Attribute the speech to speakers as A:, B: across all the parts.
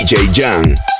A: DJ Jan.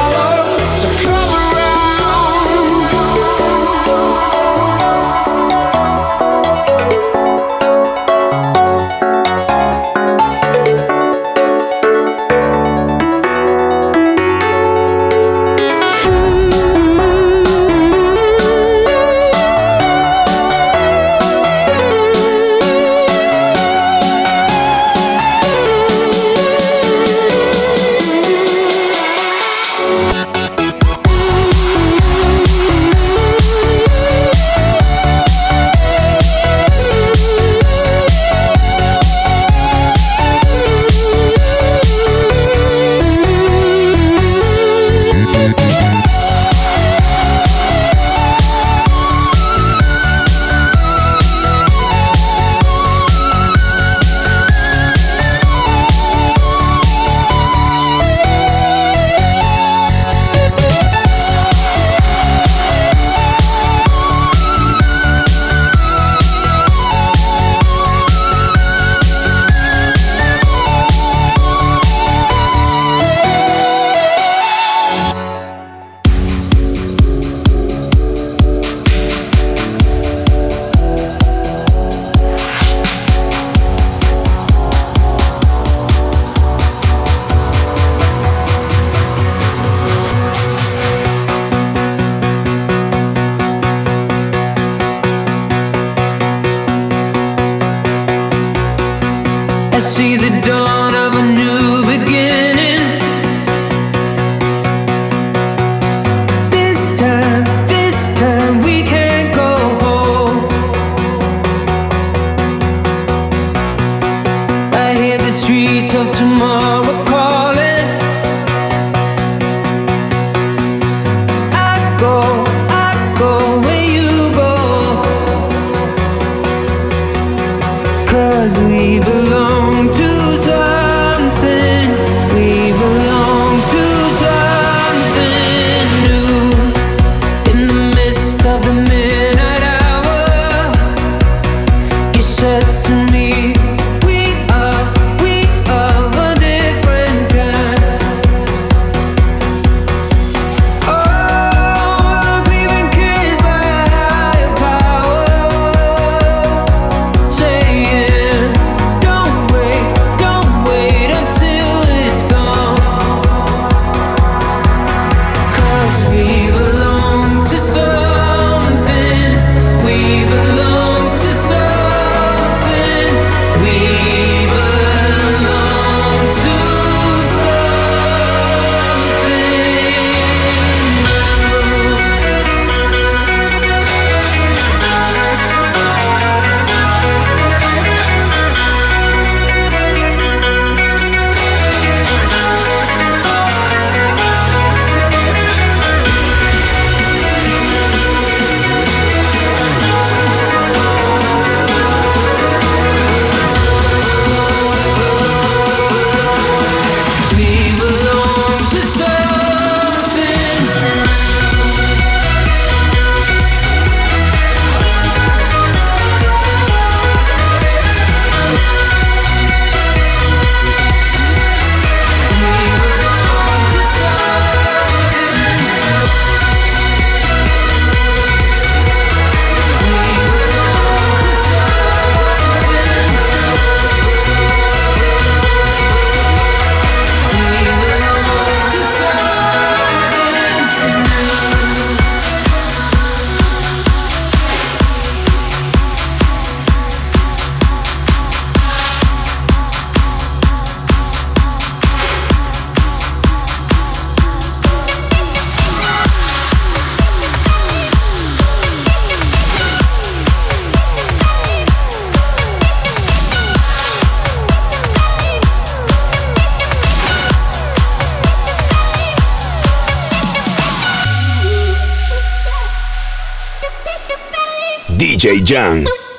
B: DJ
C: Jung.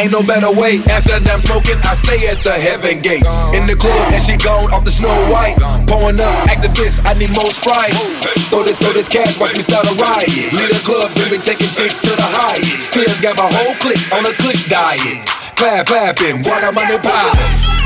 C: Ain't no better way. After I'm smoking, I stay at the heaven gate. In the club, and she gone off the snow white. Pouring up, Actavis, I need more sprite. Throw this, throw this cash, watch me start a riot. Lead a club, we taking chicks to the highest. Still got my whole clique on a click diet. Clap, clapping, water money poppin'.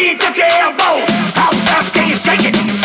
D: need to feel bold. How fast can you shake it?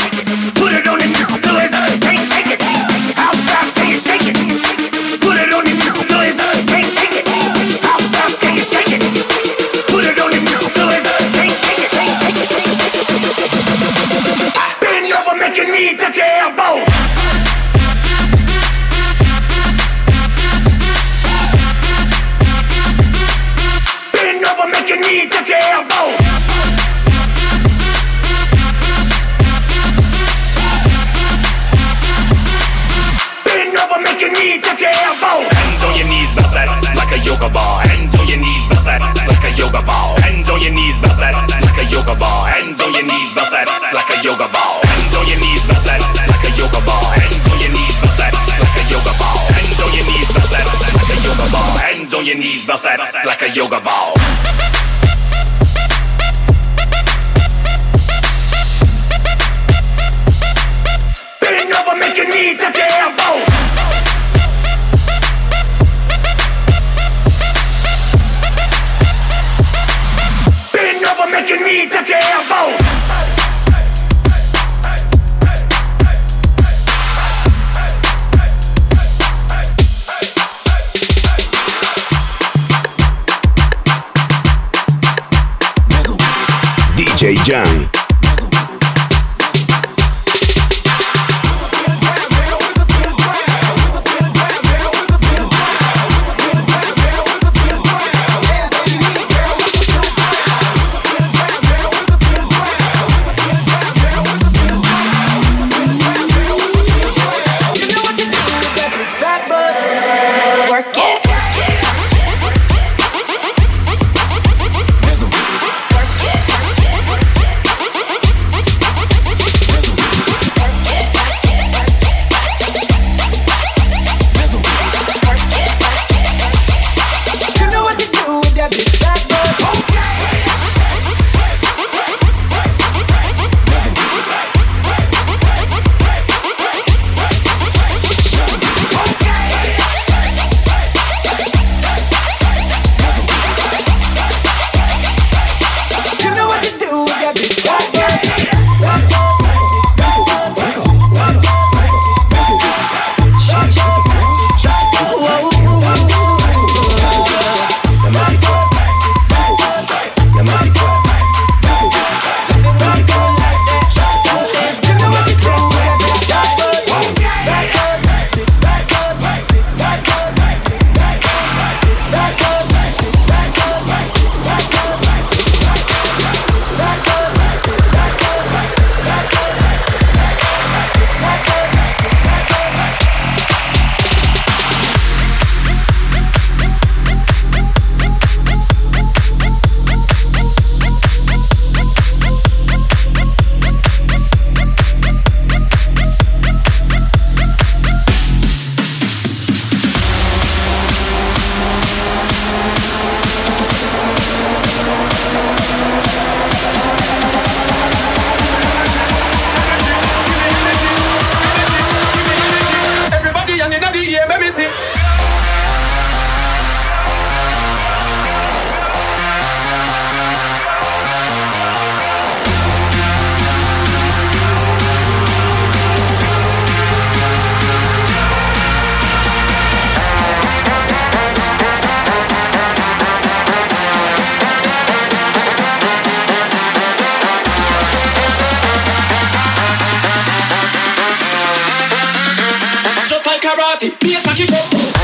D: Maserati, bass I kick up.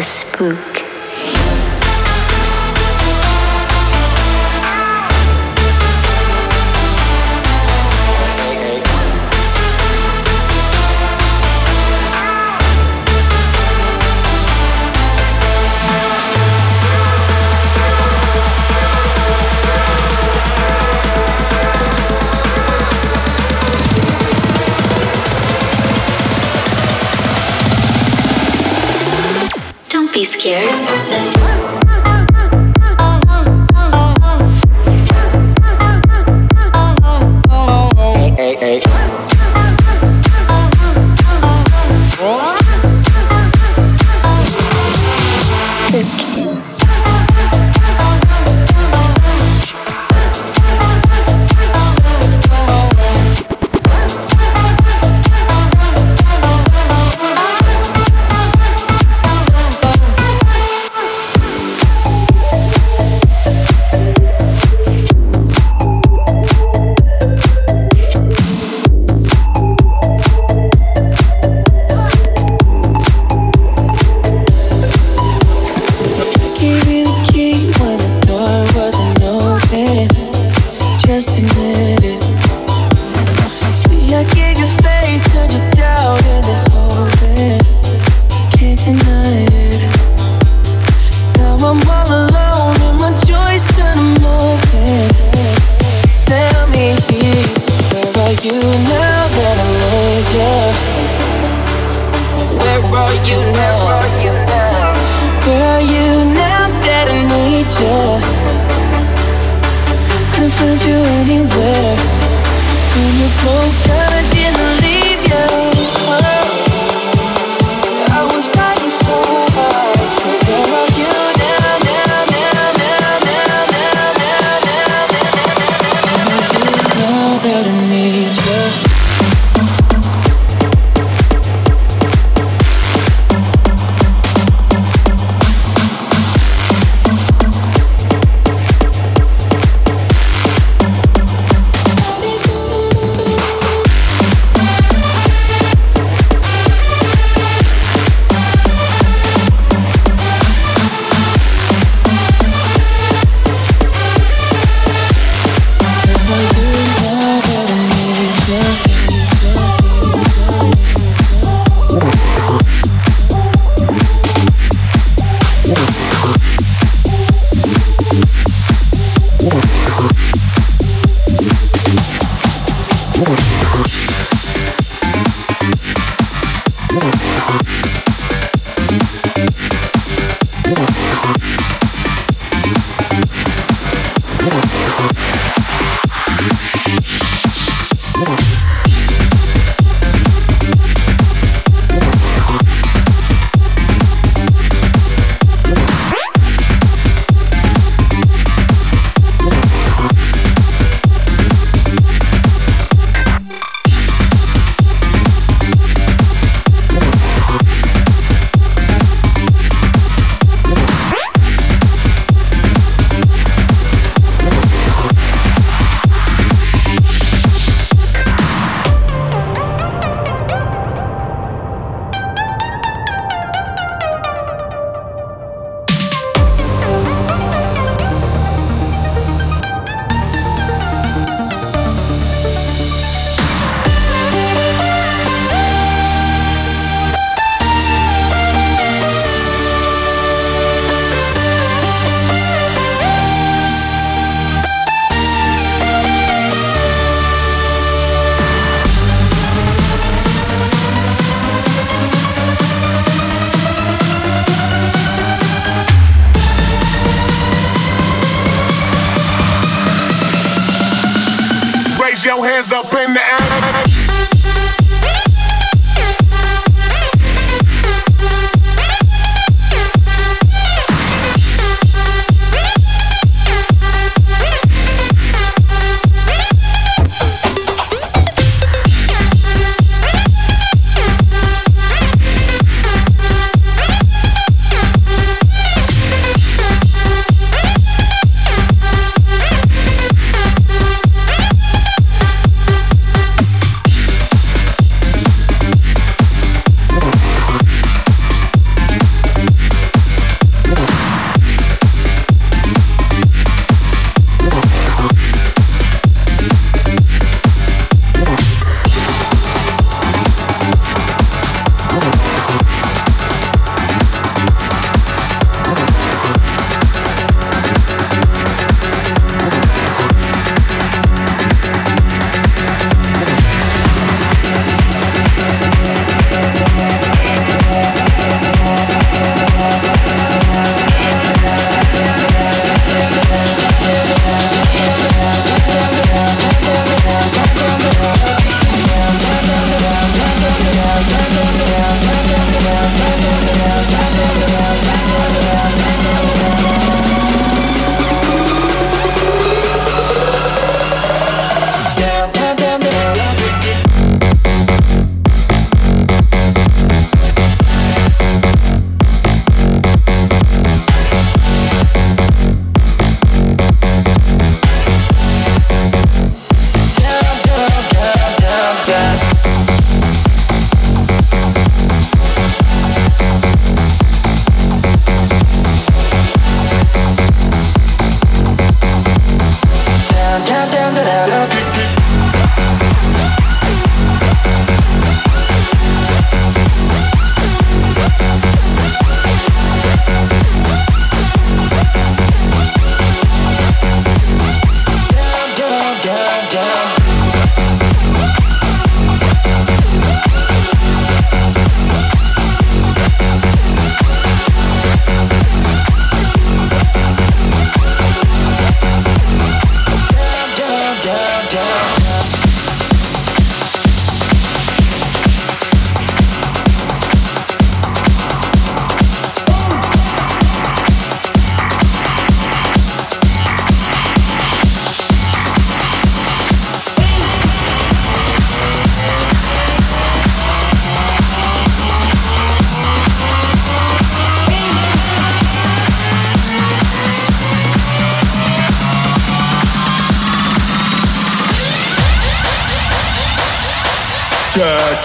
D: the spook. be scared.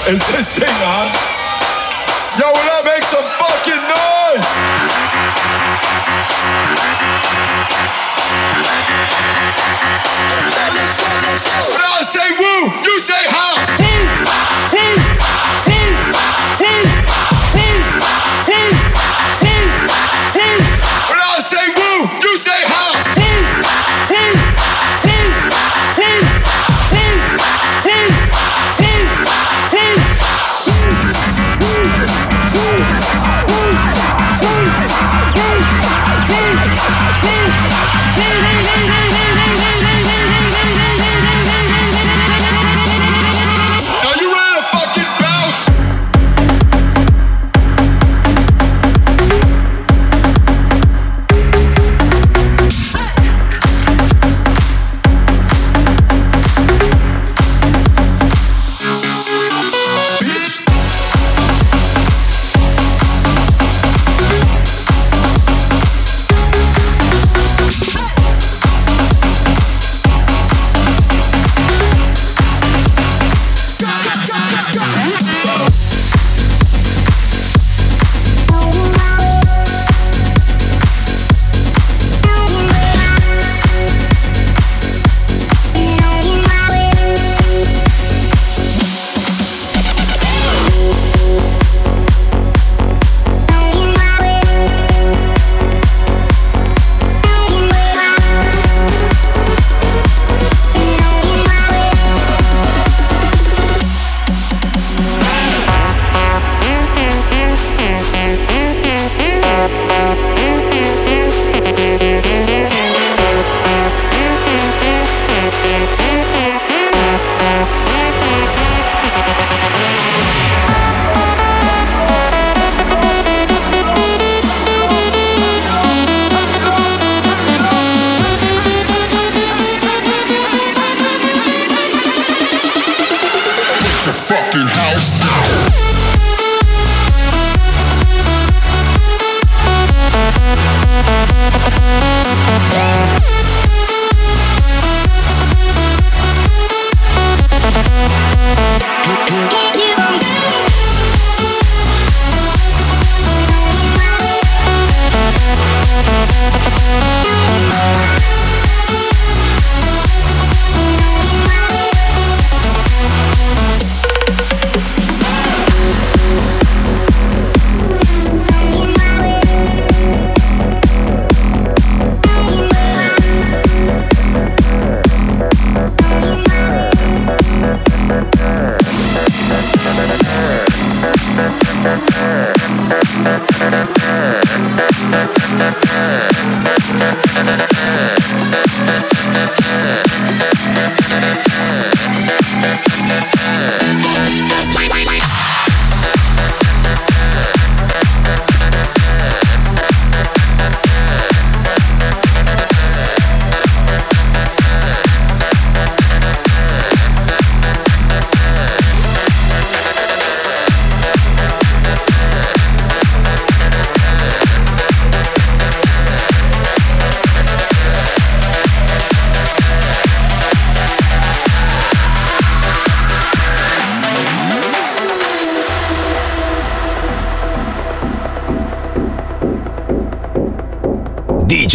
D: Check.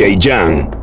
E: DJ Jan.